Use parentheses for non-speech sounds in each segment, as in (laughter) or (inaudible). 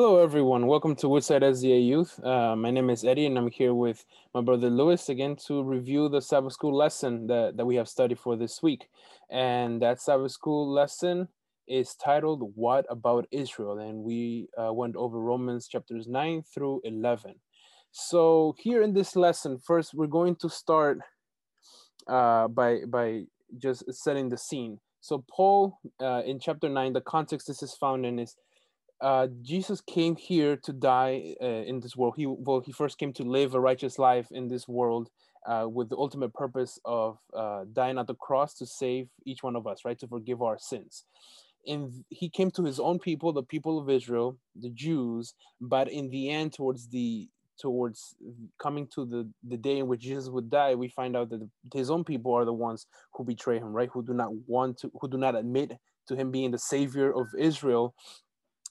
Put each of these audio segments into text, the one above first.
Hello, everyone. Welcome to Woodside SDA Youth. Uh, my name is Eddie, and I'm here with my brother Lewis again to review the Sabbath School lesson that, that we have studied for this week. And that Sabbath School lesson is titled What About Israel? And we uh, went over Romans chapters 9 through 11. So, here in this lesson, first, we're going to start uh, by, by just setting the scene. So, Paul, uh, in chapter 9, the context this is found in is uh, Jesus came here to die uh, in this world. He well, he first came to live a righteous life in this world uh, with the ultimate purpose of uh, dying at the cross to save each one of us, right, to forgive our sins. And he came to his own people, the people of Israel, the Jews. But in the end, towards the towards coming to the the day in which Jesus would die, we find out that his own people are the ones who betray him, right? Who do not want to, who do not admit to him being the savior of Israel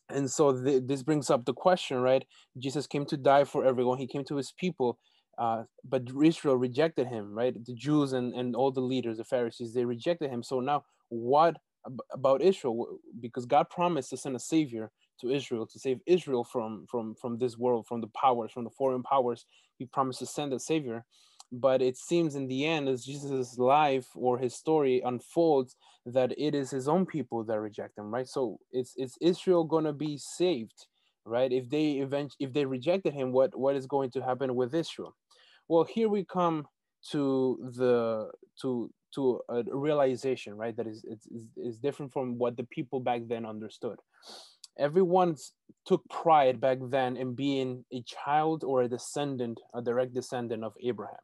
and so th- this brings up the question right? Jesus came to die for everyone. He came to his people uh, but israel rejected him right? The jews and, and all the leaders the pharisees they rejected him. So now what ab- about israel? Because god promised to send a savior to israel to save israel from from from this world from the powers from the foreign powers. He promised to send a savior but it seems in the end as jesus' life or his story unfolds that it is his own people that reject him right? So it's is israel to be saved right? If they event if they rejected him what what is going to happen with israel? Well here we come to the to to a realization right that is is, is different from what the people back then understood. Everyone took pride back then in being a child or a descendant a direct descendant of abraham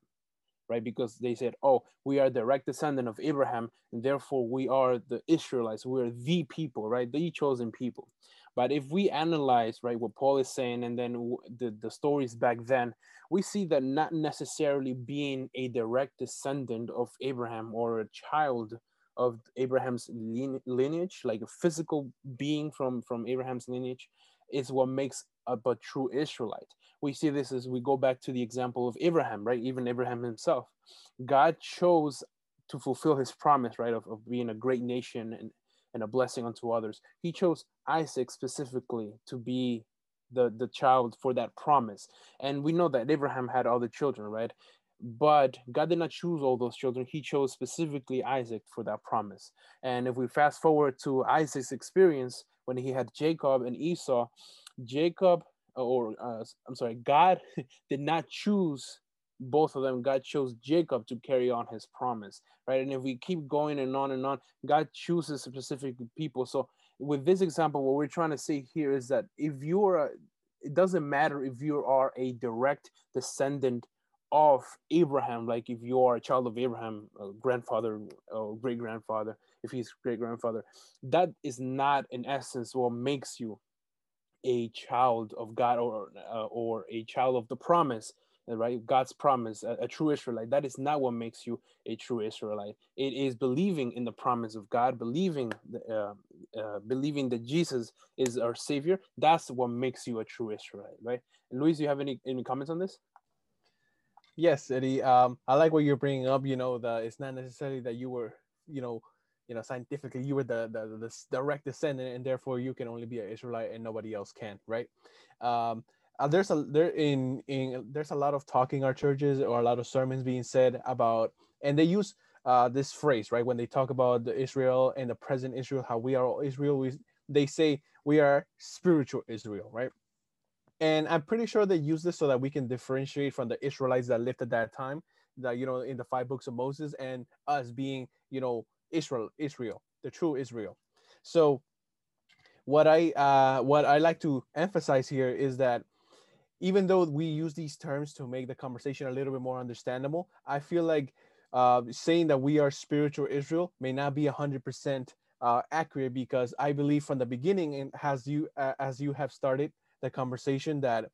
right? Because they said, oh, we are direct descendant of Abraham, and therefore we are the Israelites, we are the people, right? The chosen people. But if we analyze, right, what Paul is saying, and then the, the stories back then, we see that not necessarily being a direct descendant of Abraham or a child of Abraham's lineage, like a physical being from, from Abraham's lineage, is what makes a true Israelite. We see this as we go back to the example of Abraham, right? Even Abraham himself. God chose to fulfill his promise, right, of, of being a great nation and, and a blessing unto others. He chose Isaac specifically to be the, the child for that promise. And we know that Abraham had other children, right? But God did not choose all those children. He chose specifically Isaac for that promise. And if we fast forward to Isaac's experience when he had Jacob and Esau, Jacob, or uh, I'm sorry, God (laughs) did not choose both of them. God chose Jacob to carry on his promise, right? And if we keep going and on and on, God chooses specific people. So with this example, what we're trying to say here is that if you are, a, it doesn't matter if you are a direct descendant of Abraham, like if you are a child of Abraham, grandfather or great grandfather, if he's great grandfather, that is not in essence what makes you a child of God or uh, or a child of the promise, right? God's promise, a, a, true Israelite. That is not what makes you a true Israelite. It is believing in the promise of God, believing uh, uh, believing that Jesus is our Savior. That's what makes you a true Israelite, right? And Luis, do you have any any comments on this? Yes, Eddie. Um, I like what you're bringing up. You know, that it's not necessarily that you were, you know, you know, scientifically, you were the, the, the direct descendant, and therefore you can only be an Israelite, and nobody else can, right? Um, uh, there's a there in in there's a lot of talking our churches or a lot of sermons being said about, and they use uh, this phrase, right? When they talk about the Israel and the present Israel, how we are all Israel, we, they say we are spiritual Israel, right? And I'm pretty sure they use this so that we can differentiate from the Israelites that lived at that time, that you know, in the five books of Moses, and us being, you know, Israel, Israel, the true Israel. So what I uh, what I like to emphasize here is that even though we use these terms to make the conversation a little bit more understandable, I feel like uh, saying that we are spiritual Israel may not be hundred percent uh, accurate because I believe from the beginning, and as you uh, as you have started the conversation, that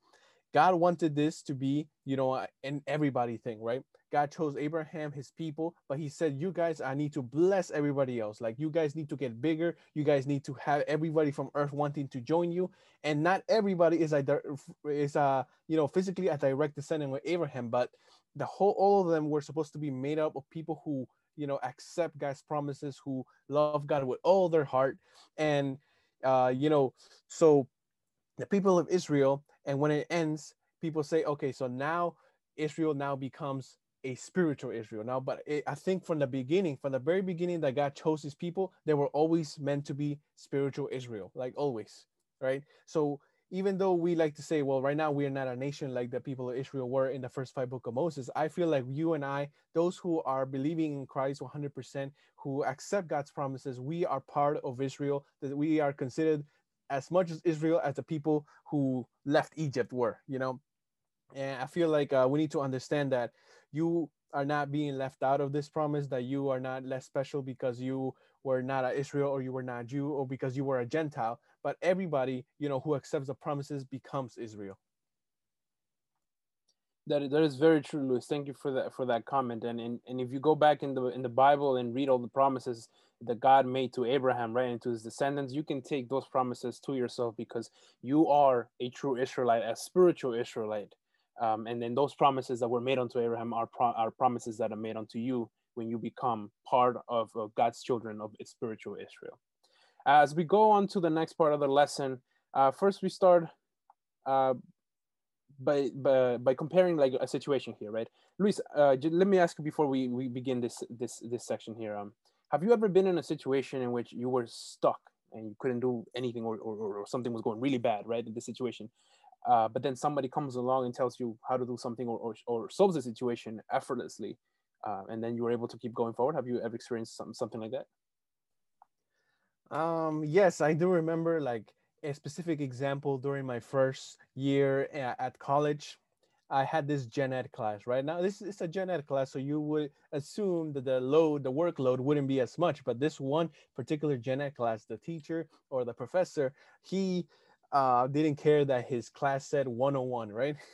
God wanted this to be, you know, an everybody thing, right? God chose Abraham, his people, but he said, You guys, I need to bless everybody else. Like, you guys need to get bigger. You guys need to have everybody from earth wanting to join you. And not everybody is a, is a you know, physically a direct descendant with Abraham, but the whole, all of them were supposed to be made up of people who, you know, accept God's promises, who love God with all their heart. And, uh, you know, so the people of Israel. And when it ends, people say, okay, so now Israel now becomes a spiritual Israel now. But it, I think from the beginning, from the very beginning that God chose his people, they were always meant to be spiritual Israel, like always, right? So even though we like to say, well, right now we are not a nation like the people of Israel were in the first five book of Moses, I feel like you and I, those who are believing in Christ 100%, who accept God's promises, we are part of Israel, that we are considered as much as Israel as the people who left Egypt were, you know? And I feel like uh, we need to understand that you are not being left out of this promise, that you are not less special because you were not a Israel or you were not Jew or because you were a Gentile, but everybody, you know, who accepts the promises becomes Israel. That, that is very true, Luis. Thank you for that for that comment. And, and and if you go back in the in the Bible and read all the promises that God made to Abraham, right, and to his descendants, you can take those promises to yourself because you are a true Israelite, a spiritual Israelite. Um, and then those promises that were made unto Abraham are, pro- are promises that are made unto you when you become part of, of God's children of spiritual Israel. As we go on to the next part of the lesson, uh, first we start uh, by, by, by comparing like a situation here, right? Luis, uh, let me ask you before we, we begin this, this, this section here. Um, have you ever been in a situation in which you were stuck and you couldn't do anything or, or, or something was going really bad, right, in this situation? Uh, but then somebody comes along and tells you how to do something or, or, or solves the situation effortlessly uh, and then you were able to keep going forward. Have you ever experienced something, something like that? Um, yes i do remember like a specific example during my first year at college. I had this gen ed class right? Now this is a gen ed class so you would assume that the load the workload wouldn't be as much but this one particular gen ed class the teacher or the professor he uh, didn't care that his class said 101 right? (laughs)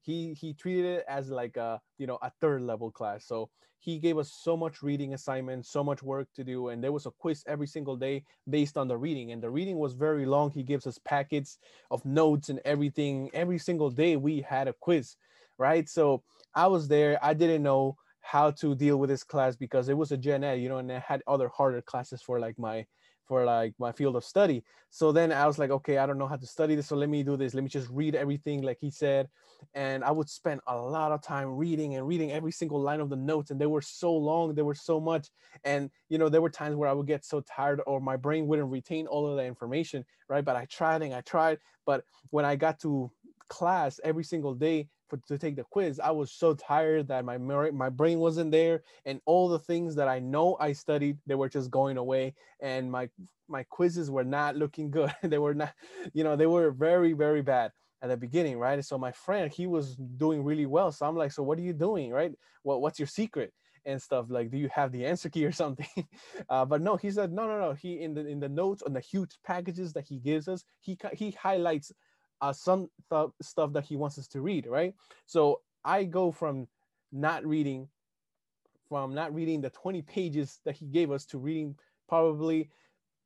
He he treated it as like a you know a third level class. So he gave us so much reading assignments so much work to do and there was a quiz every single day based on the reading. And the reading was very long. He gives us packets of notes and everything. Every single day we had a quiz right? So i was there. I didn't know how to deal with this class because it was a gen ed you know and i had other harder classes for like my for like my field of study. So then I was like, okay, I don't know how to study this. So let me do this. Let me just read everything like he said. And I would spend a lot of time reading and reading every single line of the notes. And they were so long, there were so much. And, you know, there were times where I would get so tired or my brain wouldn't retain all of the information, right? But I tried and I tried. But when I got to class every single day, for, to take the quiz, I was so tired that my my brain wasn't there, and all the things that I know I studied, they were just going away, and my my quizzes were not looking good. (laughs) they were not, you know, they were very very bad at the beginning, right? So my friend, he was doing really well. So I'm like, so what are you doing, right? What what's your secret? and stuff like do you have the answer key or something (laughs) uh, but no he said no no no he in the in the notes on the huge packages that he gives us he he highlights uh, some th- stuff that he wants us to read, right? So I go from not reading, from not reading the 20 pages that he gave us to reading probably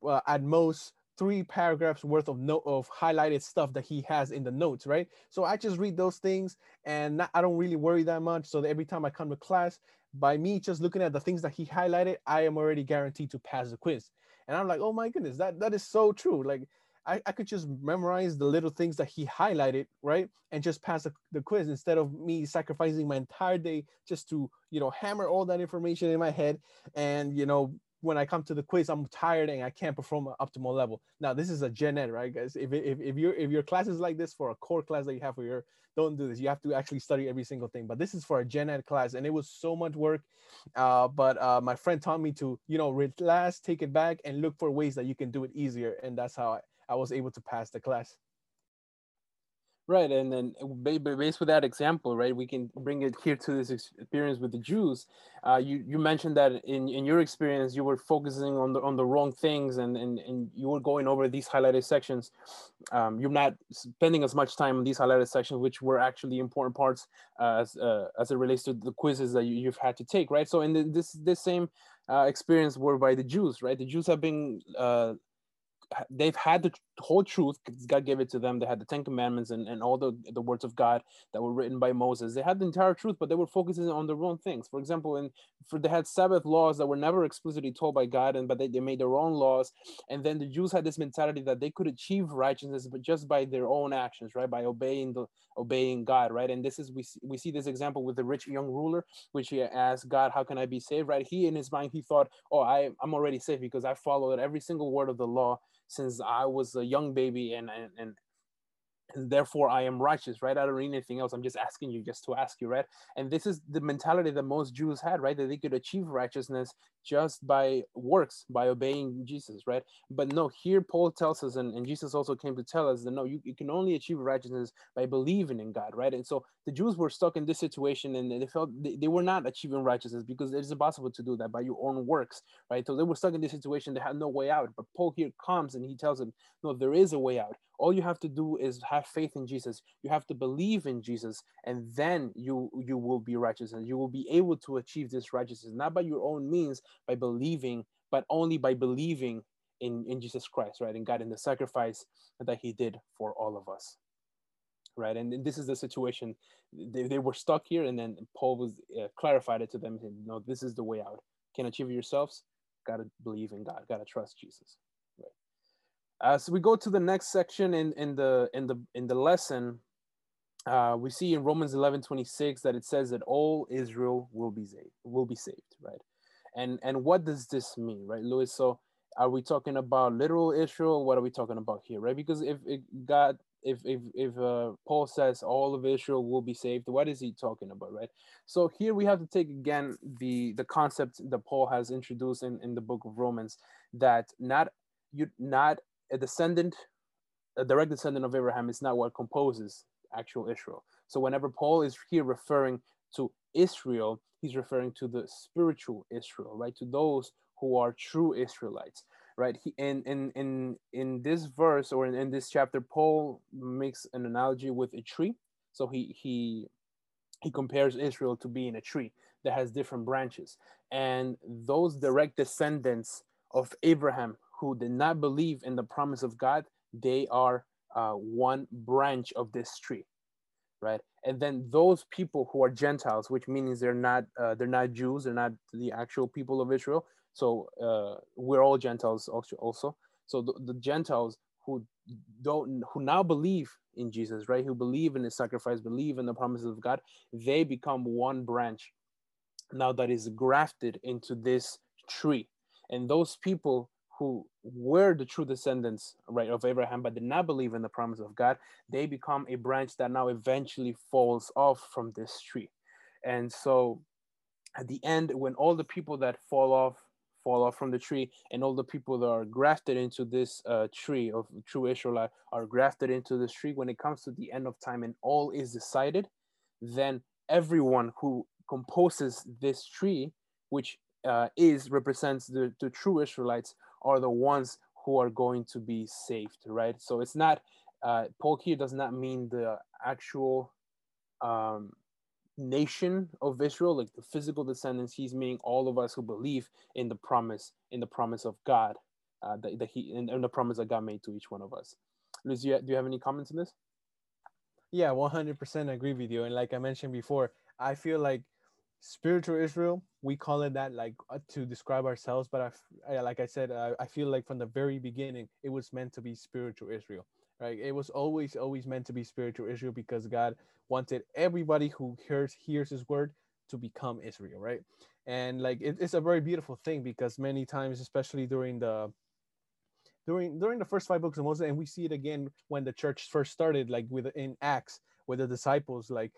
uh, at most three paragraphs worth of note of highlighted stuff that he has in the notes, right? So I just read those things and not, I don't really worry that much. So that every time I come to class, by me just looking at the things that he highlighted, I am already guaranteed to pass the quiz. And I'm like, oh my goodness, that that is so true. Like I, I could just memorize the little things that he highlighted, right? And just pass the, the quiz instead of me sacrificing my entire day just to, you know, hammer all that information in my head. And, you know, when I come to the quiz, I'm tired and I can't perform an optimal level. Now, this is a gen ed, right, guys? If, if, if, your if your class is like this for a core class that you have for your, don't do this. You have to actually study every single thing. But this is for a gen ed class, and it was so much work. Uh, but uh, my friend taught me to, you know, relax, take it back, and look for ways that you can do it easier. And that's how I, I was able to pass the class. Right, and then based with that example, right, we can bring it here to this experience with the Jews. Uh, you you mentioned that in, in your experience, you were focusing on the on the wrong things, and and, and you were going over these highlighted sections. Um, you're not spending as much time on these highlighted sections, which were actually important parts uh, as uh, as it relates to the quizzes that you, have had to take, right? So in the, this this same uh, experience were by the Jews, right? The Jews have been uh, they've had the whole truth God gave it to them. They had the Ten Commandments and, and all the, the words of God that were written by Moses. They had the entire truth, but they were focusing on their own things. For example, in for they had Sabbath laws that were never explicitly told by God, and but they, they made their own laws. And then the Jews had this mentality that they could achieve righteousness, but just by their own actions, right? By obeying the obeying God, right? And this is we see, we see this example with the rich young ruler, which he asked God, "How can I be saved?" Right? He in his mind he thought, "Oh, I I'm already saved because I followed every single word of the law." Since I was a young baby and and, and therefore I am righteous, right? I don't need anything else. I'm just asking you just to ask you, right? And this is the mentality that most Jews had, right? That they could achieve righteousness just by works, by obeying Jesus, right? But no, here Paul tells us, and, and Jesus also came to tell us that no, you, you can only achieve righteousness by believing in God, right? And so the Jews were stuck in this situation and they felt they, they were not achieving righteousness because it is impossible to do that by your own works, right? So they were stuck in this situation, they had no way out. But Paul here comes and he tells them, no, there is a way out all you have to do is have faith in jesus. You have to believe in jesus and then you you will be righteous and you will be able to achieve this righteousness not by your own means by believing but only by believing in in jesus christ right and god in the sacrifice that he did for all of us right? And, this is the situation. They, they were stuck here and then paul was uh, clarified it to them and no this is the way out. Can achieve it yourselves. Gotta believe in god. Gotta trust jesus as we go to the next section in, in the in the in the lesson, uh, we see in Romans 11, 26 that it says that all Israel will be saved, will be saved, right? And and what does this mean, right, Louis? So are we talking about literal Israel? What are we talking about here, right? Because if, if God, if if if uh, Paul says all of Israel will be saved, what is he talking about, right? So here we have to take again the the concept that Paul has introduced in, in the book of Romans that not you not a descendant, a direct descendant of Abraham is not what composes actual Israel. So whenever Paul is here referring to Israel, he's referring to the spiritual Israel, right? To those who are true Israelites, right? He, in, in, in, in this verse or in, in this chapter, Paul makes an analogy with a tree. So he, he, he compares Israel to being a tree that has different branches. And those direct descendants of Abraham who did not believe in the promise of God, they are uh, one branch of this tree, right? And then those people who are Gentiles, which means they're not uh, they're not Jews, they're not the actual people of Israel. So uh, we're all Gentiles also. So the, the Gentiles who don't who now believe in Jesus, right? Who believe in his sacrifice, believe in the promises of God, they become one branch now that is grafted into this tree. And those people who were the true descendants right of abraham but did not believe in the promise of god they become a branch that now eventually falls off from this tree. And so at the end when all the people that fall off fall off from the tree and all the people that are grafted into this uh, tree of true israelite are grafted into this tree when it comes to the end of time and all is decided then everyone who composes this tree which uh, is represents the, the true israelites are the ones who are going to be saved, right? So it's not, uh, here does not mean the actual um, nation of Israel, like the physical descendants. He's meaning all of us who believe in the promise, in the promise of God, uh, that, that he, and, in the promise that God made to each one of us. Luis, do you, do you have any comments on this? Yeah, 100% agree with you. And like I mentioned before, I feel like spiritual Israel, we call it that like uh, to describe ourselves. But I, I like I said, I, I feel like from the very beginning, it was meant to be spiritual Israel, right? It was always, always meant to be spiritual Israel because God wanted everybody who hears hears His word to become Israel, right? And like it, it's a very beautiful thing because many times, especially during the during during the first five books of Moses, and we see it again when the church first started, like with in Acts, with the disciples, like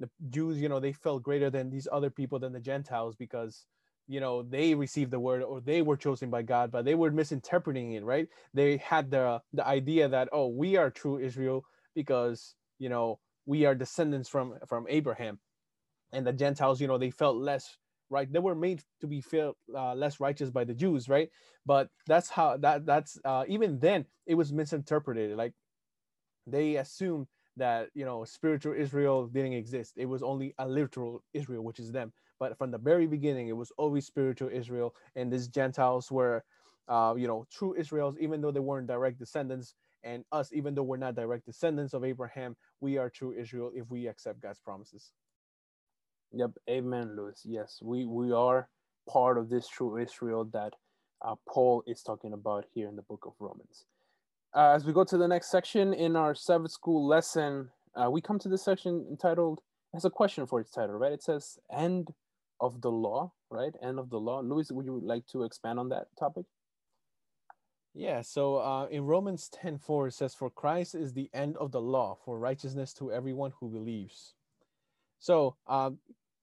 the Jews, you know, they felt greater than these other people than the Gentiles because you know they received the word or they were chosen by God, but they were misinterpreting it, right? They had the the idea that oh, we are true Israel because you know we are descendants from from Abraham, and the Gentiles, you know, they felt less right. They were made to be felt uh, less righteous by the Jews, right? But that's how that that's uh, even then it was misinterpreted. Like they assumed that you know spiritual Israel didn't exist. It was only a literal Israel, which is them. But from the very beginning, it was always spiritual Israel, and these Gentiles were uh, you know, true Israels, even though they weren't direct descendants, and us, even though we're not direct descendants of Abraham, we are true Israel if we accept God's promises. Yep, amen, Lewis. Yes, we we are part of this true Israel that uh, Paul is talking about here in the book of Romans. Uh, as we go to the next section in our Sabbath school lesson, uh, we come to this section entitled, has a question for its title, right? It says, End of the Law, right? End of the Law. Louis, would you like to expand on that topic? Yeah, so uh, in Romans 10 4, it says, For Christ is the end of the law for righteousness to everyone who believes. So uh,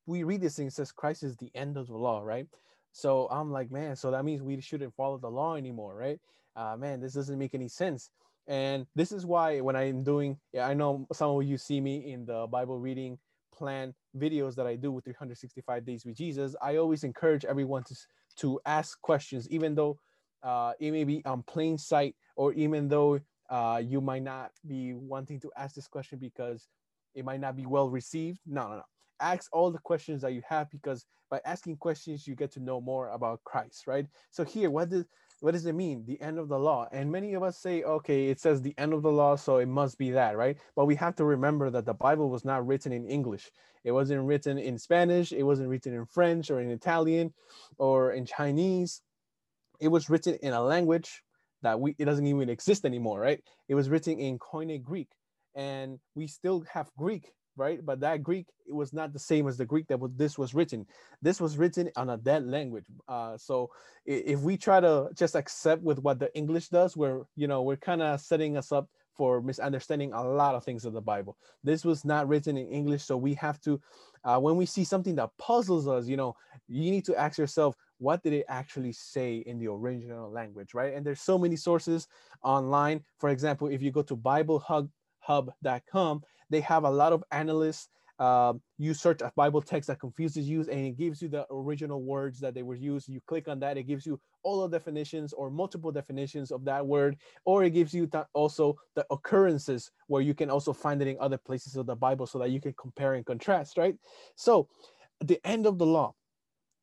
we read this thing, it says, Christ is the end of the law, right? So I'm like, man, so that means we shouldn't follow the law anymore, right? Uh, man, this doesn't make any sense. And this is why when I'm doing, yeah, I know some of you see me in the Bible reading plan videos that I do with 365 Days with Jesus. I always encourage everyone to, to ask questions, even though uh, it may be on plain sight, or even though uh, you might not be wanting to ask this question because it might not be well received. No, no, no. Ask all the questions that you have because by asking questions, you get to know more about Christ, right? So here, what does what does it mean? The end of the law. And many of us say, okay, it says the end of the law, so it must be that, right? But we have to remember that the Bible was not written in English. It wasn't written in Spanish. It wasn't written in French or in Italian or in Chinese it was written in a language that we it doesn't even exist anymore, right? It was written in Koine Greek, and we still have Greek, right? But that Greek it was not the same as the Greek that this was written. This was written on a dead language. Uh, so if we try to just accept with what the English does, we're you know we're kind of setting us up for misunderstanding a lot of things of the Bible. This was not written in English, so we have to, uh, when we see something that puzzles us, you know, you need to ask yourself, what did it actually say in the original language, right? And there's so many sources online. For example, if you go to BibleHub.com, they have a lot of analysts. Uh, you search a Bible text that confuses you, and it gives you the original words that they were used. You click on that, it gives you all the definitions or multiple definitions of that word, or it gives you also the occurrences where you can also find it in other places of the Bible so that you can compare and contrast, right? So, the end of the law.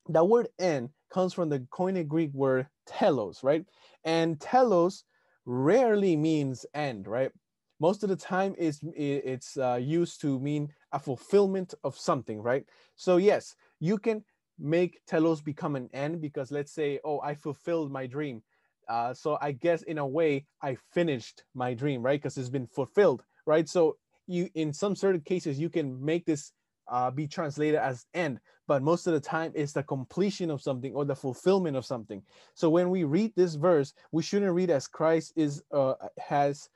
That word end comes from the Koine Greek word telos, right? And telos rarely means end, right? Most of the time it's, it's uh, used to mean a fulfillment of something, right? So yes, you can make telos become an end because let's say, oh, I fulfilled my dream. Uh, so I guess in a way I finished my dream, right? Because it's been fulfilled, right? So you, in some certain cases, you can make this uh, be translated as end, but most of the time it's the completion of something or the fulfillment of something. So when we read this verse, we shouldn't read as Christ is uh, has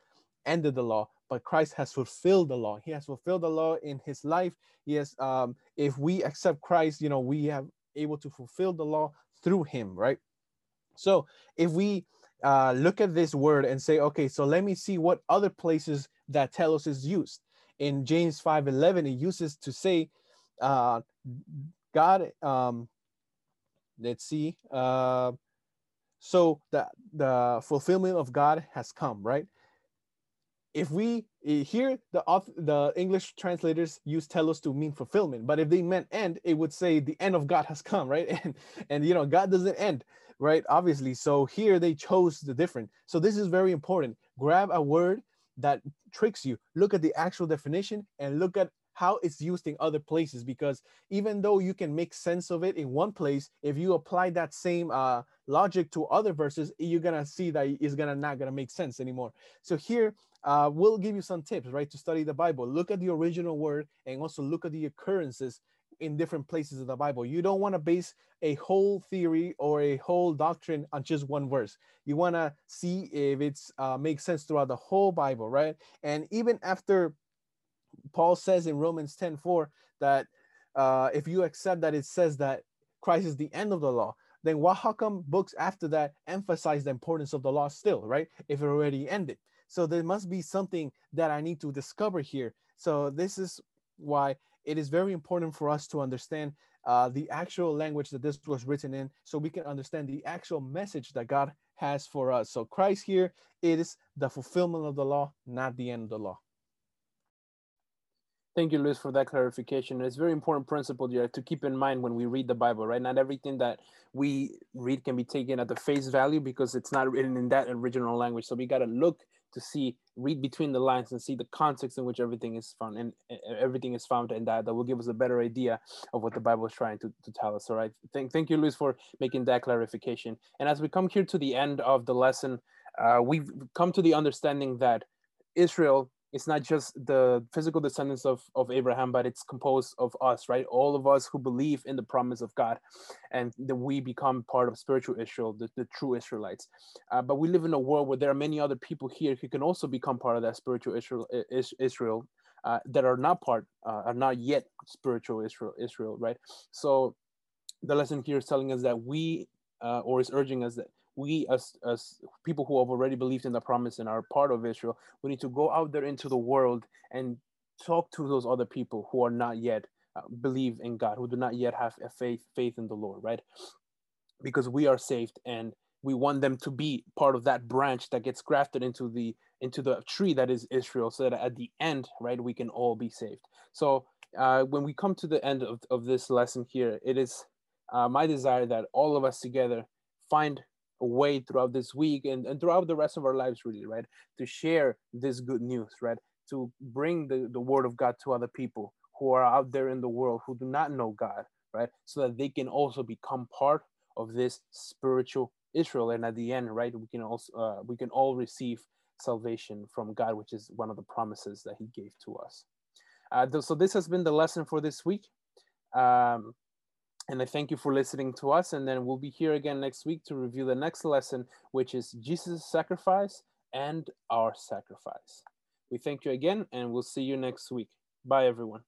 ended the law, but Christ has fulfilled the law. He has fulfilled the law in his life. Yes, um, if we accept Christ, you know, we have able to fulfill the law through him, right? So if we uh, look at this word and say, okay, so let me see what other places that telos is used in James 5:11, it uses to say, uh, God, um, let's see, uh, so the, the fulfillment of God has come, right? If we eh, here the the English translators use telos to mean fulfillment, but if they meant end, it would say the end of God has come, (laughs) right? And and you know God doesn't end, right? Obviously, so here they chose the different. So this is very important. Grab a word that tricks you. Look at the actual definition and look at how it's used in other places because even though you can make sense of it in one place if you apply that same uh, logic to other verses you're gonna see that it's gonna not gonna make sense anymore so here uh, we'll give you some tips right to study the bible look at the original word and also look at the occurrences in different places of the Bible. You don't want to base a whole theory or a whole doctrine on just one verse. You want to see if it's uh, makes sense throughout the whole Bible, right? And even after Paul says in Romans 10 4 that uh, if you accept that it says that Christ is the end of the law, then what, how come books after that emphasize the importance of the law still, right? If it already ended. So there must be something that I need to discover here. So this is why it is very important for us to understand uh, the actual language that this was written in so we can understand the actual message that God has for us. So Christ here is the fulfillment of the law, not the end of the law. Thank you, Luis, for that clarification. It's very important principle to keep in mind when we read the Bible, right? Not everything that we read can be taken at the face value because it's not written in that original language. So we got to look to see, read between the lines and see the context in which everything is found and everything is found and that that will give us a better idea of what the Bible is trying to, to tell us. All right. Thank, thank you, Luis, for making that clarification. And as we come here to the end of the lesson, uh, we've come to the understanding that Israel it's not just the physical descendants of, of Abraham, but it's composed of us, right? All of us who believe in the promise of God and that we become part of spiritual Israel, the, the true Israelites. Uh, but we live in a world where there are many other people here who can also become part of that spiritual Israel, Israel uh, that are not part, uh, are not yet spiritual Israel, Israel, right? So the lesson here is telling us that we, uh, or is urging us that we as as people who have already believed in the promise and are part of Israel, we need to go out there into the world and talk to those other people who are not yet uh, believe in God, who do not yet have a faith faith in the Lord, right? Because we are saved and we want them to be part of that branch that gets grafted into the into the tree that is Israel, so that at the end, right, we can all be saved. So uh, when we come to the end of, of this lesson here, it is uh, my desire that all of us together find way throughout this week and, and throughout the rest of our lives really right? To share this good news right? To bring the, the word of god to other people who are out there in the world who do not know god right? So that they can also become part of this spiritual israel. And at the end right we can also uh, we can all receive salvation from god which is one of the promises that he gave to us. Uh, so this has been the lesson for this week. Um, and I thank you for listening to us. And then we'll be here again next week to review the next lesson, which is Jesus' sacrifice and our sacrifice. We thank you again, and we'll see you next week. Bye, everyone.